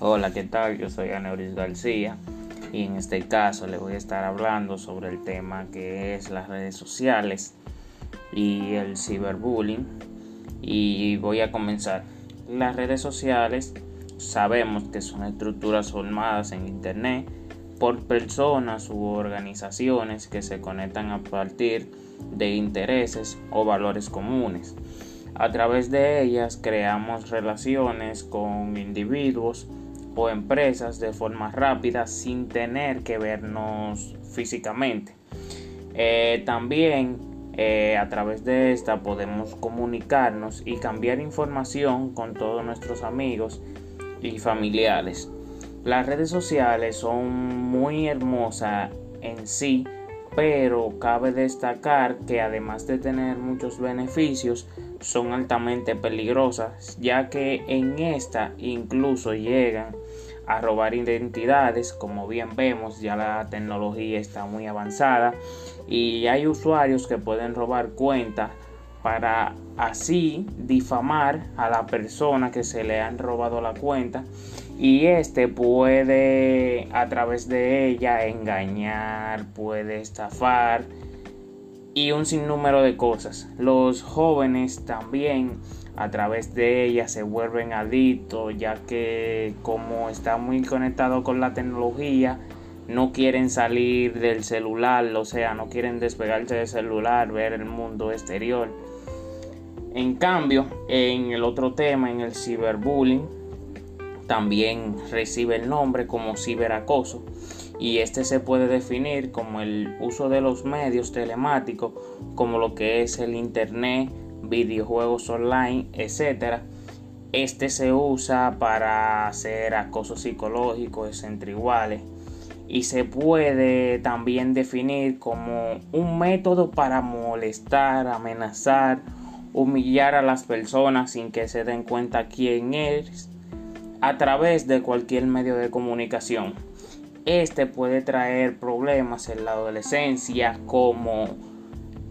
Hola, ¿qué tal? Yo soy Aneuris García y en este caso les voy a estar hablando sobre el tema que es las redes sociales y el ciberbullying y voy a comenzar. Las redes sociales sabemos que son estructuras formadas en Internet por personas u organizaciones que se conectan a partir de intereses o valores comunes. A través de ellas creamos relaciones con individuos empresas de forma rápida sin tener que vernos físicamente. Eh, también eh, a través de esta podemos comunicarnos y cambiar información con todos nuestros amigos y familiares. Las redes sociales son muy hermosas en sí, pero cabe destacar que además de tener muchos beneficios, son altamente peligrosas, ya que en esta incluso llegan a robar identidades, como bien vemos, ya la tecnología está muy avanzada y hay usuarios que pueden robar cuentas para así difamar a la persona que se le han robado la cuenta y este puede a través de ella engañar, puede estafar, y un sinnúmero de cosas. Los jóvenes también a través de ella se vuelven adictos ya que como está muy conectado con la tecnología no quieren salir del celular, o sea, no quieren despegarse del celular, ver el mundo exterior. En cambio, en el otro tema, en el ciberbullying, también recibe el nombre como ciberacoso y este se puede definir como el uso de los medios telemáticos como lo que es el internet, videojuegos online, etc. Este se usa para hacer acoso psicológico entre iguales y se puede también definir como un método para molestar, amenazar, humillar a las personas sin que se den cuenta quién es a través de cualquier medio de comunicación. Este puede traer problemas en la adolescencia como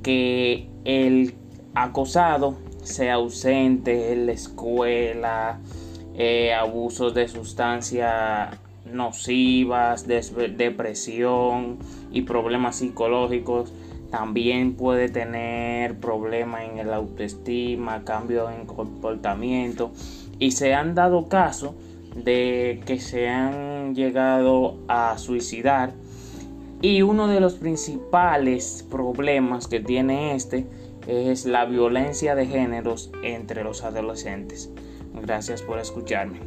que el acosado sea ausente en la escuela, eh, abusos de sustancias nocivas, depresión y problemas psicológicos. También puede tener problemas en el autoestima, cambio en comportamiento. Y se han dado casos de que se han llegado a suicidar y uno de los principales problemas que tiene este es la violencia de géneros entre los adolescentes. Gracias por escucharme.